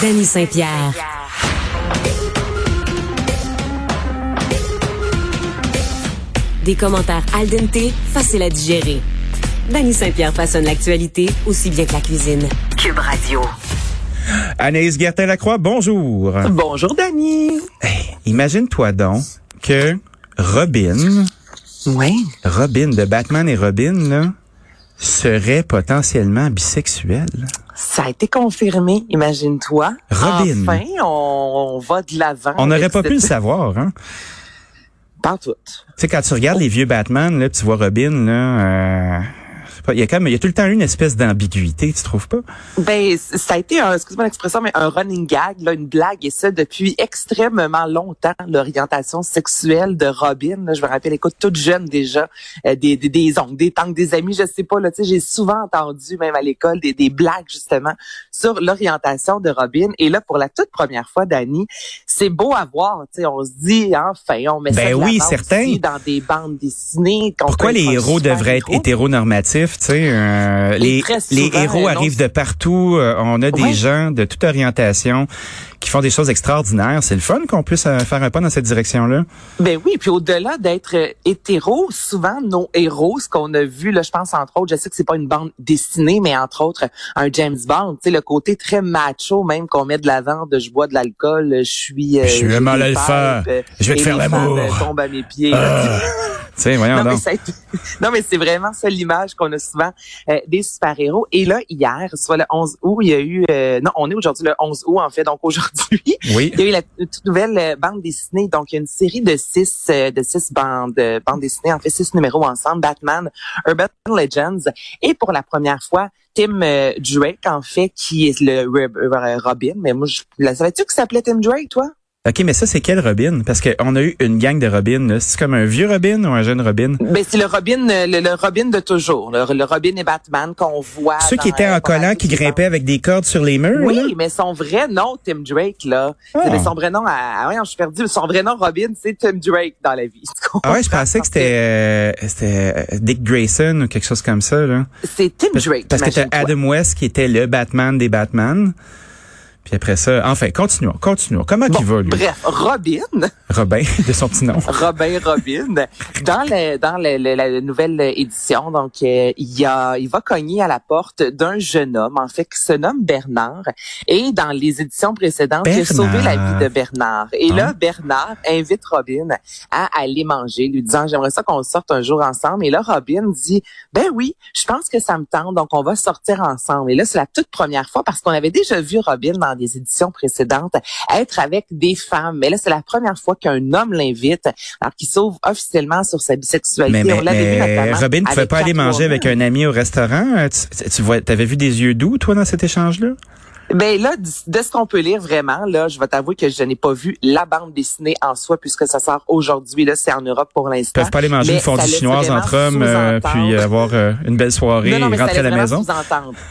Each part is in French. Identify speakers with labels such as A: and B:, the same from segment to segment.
A: Danny Saint-Pierre. Des commentaires al dente, faciles à digérer. Danny Saint-Pierre façonne l'actualité aussi bien que la cuisine. Cube Radio.
B: Anaïs Gertin-Lacroix, bonjour.
C: Bonjour, Dani.
B: Hey, Imagine-toi donc que Robin,
C: Oui.
B: Robin de Batman et Robin, là, serait potentiellement bisexuel.
C: Ça a été confirmé, imagine-toi.
B: Robin.
C: Enfin, on, on va de l'avant.
B: On n'aurait pas pu le savoir, hein?
C: Pas tout.
B: Tu sais, quand tu regardes les vieux Batman, là, tu vois Robin, là, euh, il y a quand même, il y a tout le temps eu une espèce d'ambiguïté, tu trouves pas?
C: Ben, ça a été, un, excuse-moi l'expression, mais un running gag, là, une blague, et ça depuis extrêmement longtemps, l'orientation sexuelle de Robin. là. je me rappelle, écoute, toute jeune déjà, euh, des, des, des oncles, des tantes, des amis, je sais pas, là, tu sais, j'ai souvent entendu, même à l'école, des, des blagues, justement, sur l'orientation de Robin. Et là, pour la toute première fois, Dani, c'est beau à voir, tu sais, on se dit, enfin, on met
B: Ben
C: ça
B: oui,
C: l'avant
B: certain.
C: aussi dans des bandes dessinées.
B: Pourquoi les héros devraient être
C: héros.
B: Hétéronormatifs, tu sais? euh, les, les héros
C: euh,
B: arrivent de partout. euh, on a des
C: Ouais.
B: gens de toute orientation qui font des choses extraordinaires. C'est le fun qu'on puisse euh, faire un pas dans cette direction-là.
C: Ben oui, puis au-delà d'être hétéro, souvent nos héros, ce qu'on a vu, là, je pense entre autres, je sais que c'est pas une bande dessinée, mais entre autres un James Bond, tu sais, le côté très macho même qu'on met de l'avant, de je bois de l'alcool, je suis, euh,
B: Je suis mal
C: euh,
B: Je vais te faire l'amour.
C: à mes pieds. Sais,
B: voyons
C: Non mais,
B: donc.
C: été- non, mais c'est vraiment ça l'image qu'on a souvent euh, des super-héros. Et là, hier, soit le 11 août, il y a eu... euh, non, on est aujourd'hui le 11 août, en fait. Donc aujourd'hui,
B: Oui.
C: il y a eu la toute nouvelle euh, bande dessinée. Donc, il y a une série de six, euh, de six bandes, euh, bandes dessinées, en fait, six numéros ensemble. Batman, Urban Legends. Et pour la première fois, Tim euh, Drake, en fait, qui est le Rob- Robin. Mais moi, je, la savais-tu qu'il s'appelait Tim Drake, toi?
B: OK, mais ça, c'est quel Robin? Parce qu'on a eu une gang de Robin. là. C'est comme un vieux Robin ou un jeune Robin?
C: Ben, c'est le Robin, euh, le, le Robin de toujours. Le, le Robin et Batman qu'on voit.
B: Ceux qui étaient
C: euh,
B: en collant, qui grimpaient avec des cordes sur les murs? là?
C: Oui, mais son vrai nom, Tim Drake, là. C'est son vrai nom, à, à- ouais, je suis perdu. Son vrai nom, Robin, c'est Tim Drake dans la vie.
B: Ah ouais, je pensais que c'était euh, c'était euh, Dick Grayson ou quelque chose comme ça. Là.
C: C'est Tim Drake.
B: Parce que t'as. Adam West qui était le Batman des Batman. Puis après ça, enfin, continuons, continuons. Comment
C: Bon,
B: il va, lui?
C: bref, Robin,
B: Robin, de son petit nom.
C: Robin Robin, dans le, dans le- le- la nouvelle édition, donc euh, il y a, il va cogner à la porte d'un jeune homme, en fait, qui se nomme Bernard. Et dans les éditions précédentes, il a sauvé la
B: Bernard.
C: vie de Bernard. Et là, Bernard invite Robin à aller manger, lui disant j'aimerais ça qu'on sorte un jour ensemble. Et là, Robin dit ben oui, je pense que ça me tente, donc on va sortir ensemble. Et là, c'est la toute première fois parce qu'on avait déjà vu Robin dans des éditions précédentes être avec des femmes. Mais là, c'est la première fois qu'un homme l'invite, alors qu'il s'ouvre officiellement sur sa bisexualité.
B: Mais,
C: On
B: mais,
C: l'avait vu
B: mais
C: notamment
B: Robin, tu pouvais
C: avec
B: pas aller manger avec un ami au restaurant? Euh, Tu, tu vois, t'avais vu des yeux doux, toi, dans cet échange-là?
C: Ben là, de ce qu'on peut lire vraiment, là, je vais t'avouer que je n'ai pas vu la bande dessinée en soi puisque ça sort aujourd'hui. Là, c'est en Europe pour
B: Ils
C: l'instant.
B: peuvent pas aller manger
C: Mais
B: une fondue
C: ça
B: chinoise entre hommes, euh, puis avoir euh, une belle soirée
C: Non, non, mais
B: et
C: ça
B: rentrer à
C: laisse
B: la maison?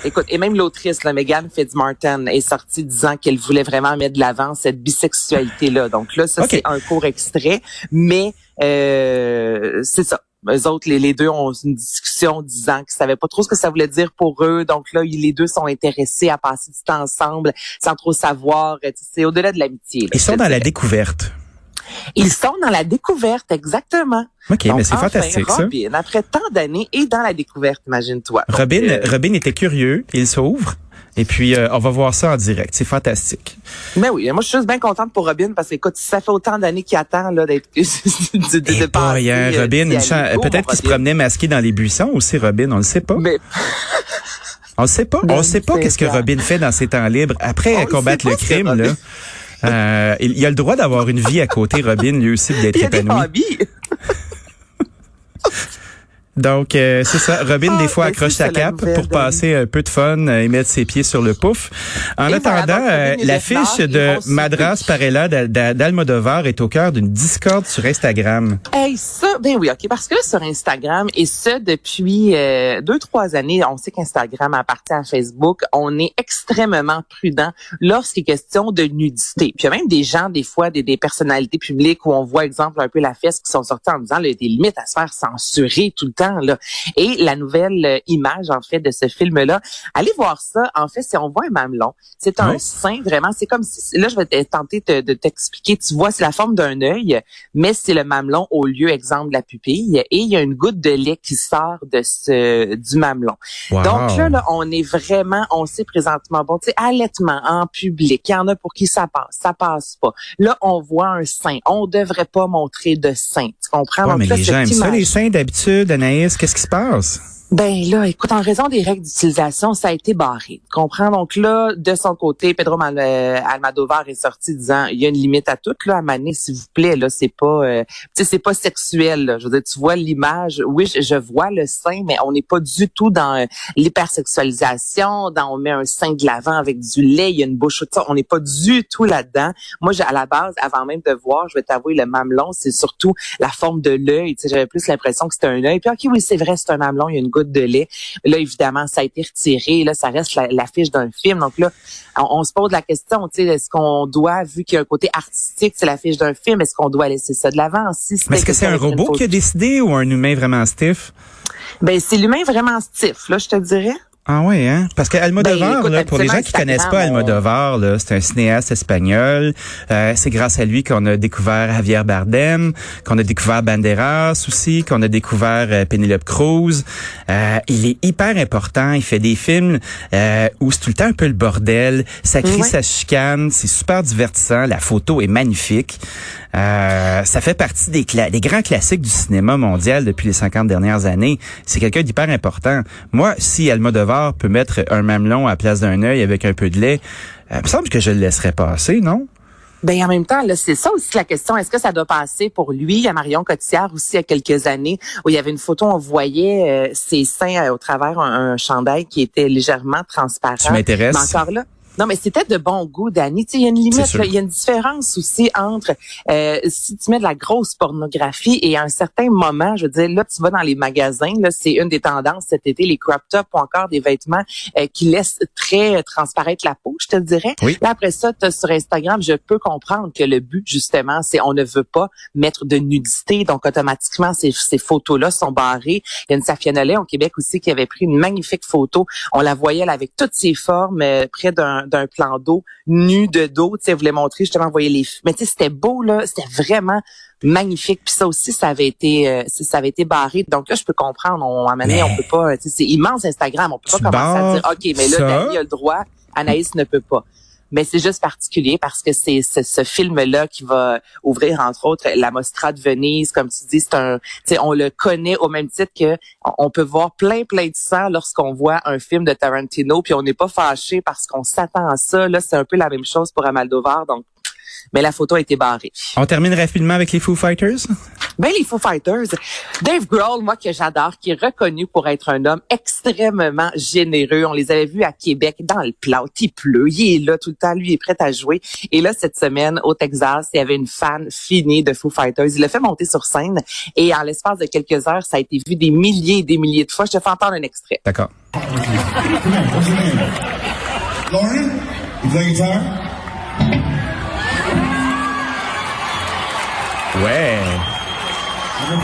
C: Écoute, et même l'autrice, la Megan Fitzmartin, est sortie disant qu'elle voulait vraiment mettre de l'avant cette bisexualité-là. Donc là, ça, c'est un court extrait. Mais euh, c'est ça. Eux autres, les, les deux ont une discussion disant qu'ils savaient pas trop ce que ça voulait dire pour eux. Donc là, ils- les deux sont intéressés à passer du temps ensemble sans trop savoir. Tu sais, C'est au-delà de l'amitié.
B: Ils sont dans la découverte.
C: Ils sont dans la découverte, exactement.
B: OK,
C: Donc,
B: mais c'est
C: enfin,
B: fantastique, ça.
C: Robin, après tant d'années, est dans la découverte, imagine-toi.
B: Robin,
C: euh,
B: Robin était curieux, il s'ouvre. Et puis, euh, on va voir ça en direct. C'est fantastique.
C: Mais oui, moi, je suis juste bien contente pour Robin parce que, écoute, ça fait autant d'années qu'il attend là d'être de, de,
B: Et
C: de
B: pas, il y a Robin.
C: Oh,
B: peut-être qu'il se promenait masqué dans les buissons aussi, Robin. On le sait pas.
C: Mais
B: On le sait pas.
C: Ben,
B: On sait pas qu'est-ce que. Robin fait dans ses temps libres après
C: On
B: combattre le crime. Là. Euh, il il a le droit d'avoir une vie à côté, Robin, lui aussi, d'être épanoui. Donc, euh, c'est ça. Robin,
C: Ah,
B: des fois,
C: ben,
B: accroche sa cape pour passer un peu de fun euh, et mettre ses pieds sur le pouf. En
C: Et
B: attendant, euh, l'affiche de Madras. Parella d'Al- d'Al- d'Almodovar est au cœur d'une discorde sur Instagram.
C: Hey, ça, ben oui, ok, parce que là, sur Instagram, et ce depuis euh, deux, trois années, on sait qu'Instagram appartient à Facebook, on est extrêmement prudent lorsqu'il est question de nudité. Puis il y a même des gens, des fois, des, des personnalités publiques où on voit, exemple, un peu la fesse qui sont sorties en disant, il y a des limites à se faire censurer tout le temps, là. Et la nouvelle euh, image, en fait, de ce film-là, allez voir ça. En fait, si on voit un mamelon, c'est un
B: Oui.
C: sein, vraiment, c'est comme si, là, je vais te- tenter de, de t'expliquer, tu vois, c'est la forme d'un œil, mais c'est le mamelon au lieu, exemple, de la pupille, et il y a une goutte de lait qui sort de ce du mamelon.
B: Wow.
C: Donc là, là, on est vraiment, on sait présentement, bon, tu sais, allaitement en public, il y en a pour qui ça passe, ça passe pas. Là, on voit un sein, on devrait pas montrer de sein, tu comprends?
B: Ouais,
C: Donc
B: mais
C: là,
B: les gens aiment ça, les seins d'habitude, Anaïs. Qu'est-ce qui se passe?
C: Ben là, écoute, en raison des règles d'utilisation, ça a été barré. Tu comprends? Donc là, de son côté, Pedro Mal- euh, est sorti disant il y a une limite à tout, là, à Mané, s'il vous plaît, là, c'est pas euh, c'est pas sexuel. Là. Je veux dire, tu vois l'image, oui, je, je vois le sein, mais on n'est pas du tout dans euh, l'hypersexualisation, dans on met un sein de l'avant avec du lait, il y a une bouche, on n'est pas du tout là-dedans. Moi, à la base, avant même de voir, je vais t'avouer, le mamelon, c'est surtout la forme de l'œil. Tu sais, j'avais plus l'impression que c'était un œil. Puis ok, oui, c'est vrai, c'est un mamelon, il y a une goutte de lait. Là, évidemment, ça a été retiré. Là, ça reste la- l'affiche d'un film. Donc là, on, on se pose la question, tu sais, est-ce qu'on doit, vu qu'il y a un côté artistique, c'est l'affiche d'un film, est-ce qu'on doit laisser ça de l'avant? Si
B: Mais est-ce que c'est un robot qui a décidé ou un humain vraiment stiff?
C: Ben, c'est l'humain vraiment stiff, là, je te dirais.
B: Ah ouais, hein? Parce que Almodovar,
C: Ben, écoute,
B: là, pour les gens qui connaissent pas Almodovar, là, c'est un cinéaste espagnol. Euh, c'est grâce à lui qu'on a découvert Javier Bardem, qu'on a découvert Banderas aussi, qu'on a découvert euh, Penelope Cruz. Euh, il est hyper important. Il fait des films euh, où c'est tout le temps un peu le bordel. Ça crie,
C: Ouais.
B: ça chicane. C'est super divertissant. La photo est magnifique. Euh, ça fait partie des, des grands classiques du cinéma mondial depuis les 50 dernières années. C'est quelqu'un d'hyper important. Moi, si Almodovar peut mettre un mamelon à la place d'un œil avec un peu de lait, euh, il me semble que je le laisserais passer, non?
C: Ben en même temps, là, c'est ça aussi la question. Est-ce que ça doit passer pour lui? Il y a Marion Cotillard aussi il y a quelques années où il y avait une photo, on voyait euh, ses seins euh, au travers un, un chandail qui était légèrement transparent.
B: Tu m'intéresses?
C: Encore là. Non, mais c'était de bon goût, sais, il y a une limite, il y a une différence aussi entre euh, si tu mets de la grosse pornographie et à un certain moment, je veux dire, là, tu vas dans les magasins, là, c'est une des tendances cet été, les crop tops ou encore des vêtements euh, qui laissent très transparaître la peau, je te dirais.
B: Oui.
C: Là, après ça, t'as sur Instagram, je peux comprendre que le but, justement, c'est on ne veut pas mettre de nudité. Donc, automatiquement, ces, ces photos-là sont barrées. Il y a une Safia au Québec aussi qui avait pris une magnifique photo. On la voyait là, avec toutes ses formes euh, près d'un d'un plan d'eau, nu de dos. Tu sais, voulait montrer justement, voyez les... Mais tu sais, c'était beau, là. C'était vraiment magnifique. Puis ça aussi, ça avait été euh, ça avait été barré. Donc là, je peux comprendre. On, à
B: Mais-
C: on peut pas... C'est immense, Instagram. On peut pas commencer à dire, OK, mais là? Dani a le droit, Anaïs ne peut pas mais c'est juste particulier parce que c'est ce film-là qui va ouvrir entre autres la Mostra de Venise, comme tu dis, c'est un, on le connaît au même titre que on- on peut voir plein plein de sang lorsqu'on voit un film de Tarantino, puis on n'est pas fâché parce qu'on s'attend à ça. Là, c'est un peu la même chose pour Amaldovar, donc. Mais la photo a été barrée.
B: On termine rapidement avec les Foo Fighters?
C: Ben les Foo Fighters, Dave Grohl, moi que j'adore, qui est reconnu pour être un homme extrêmement généreux. On les avait vus à Québec dans le plat, il pleut, il est là tout le temps, lui il est prêt à jouer. Et là cette semaine au Texas, il y avait une fan finie de Foo Fighters. Il l'a fait monter sur scène et en l'espace de quelques heures, ça a été vu des milliers et des milliers de fois. Je te fais entendre un extrait.
B: D'accord.
D: Lauren, you play guitar?
B: Ouais.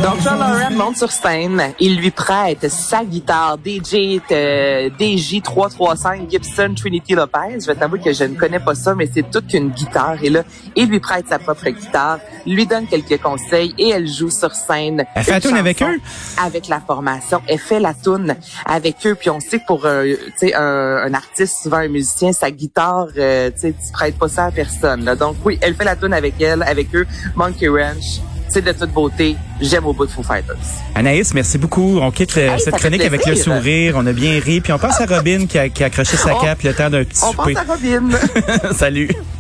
C: Donc, John Lauren monte sur scène. Il lui prête sa guitare DJ euh, DJ335 Gibson Trinity Lopez. Je vais t'avouer que je ne connais pas ça, mais c'est toute une guitare. Et là, il lui prête sa propre guitare, lui donne quelques conseils et elle joue sur scène.
B: Elle fait la
C: une
B: toune avec eux?
C: Avec la formation. Elle fait la toune avec eux. Puis on sait que pour euh, un, un artiste, souvent un musicien, sa guitare, euh, tu sais, tu prêtes pas ça à personne. là. Donc oui, elle fait la toune avec elle, avec eux. Monkey Ranch. C'est de toute beauté. J'aime au bout de Foo Fighters.
B: Anaïs, merci beaucoup. On quitte
C: Hey,
B: cette chronique avec le sourire. On a bien ri. Puis on pense à Robin qui a, qui a accroché sa
C: On-
B: cape le temps d'un petit
C: On
B: souper.
C: pense à Robin.
B: Salut.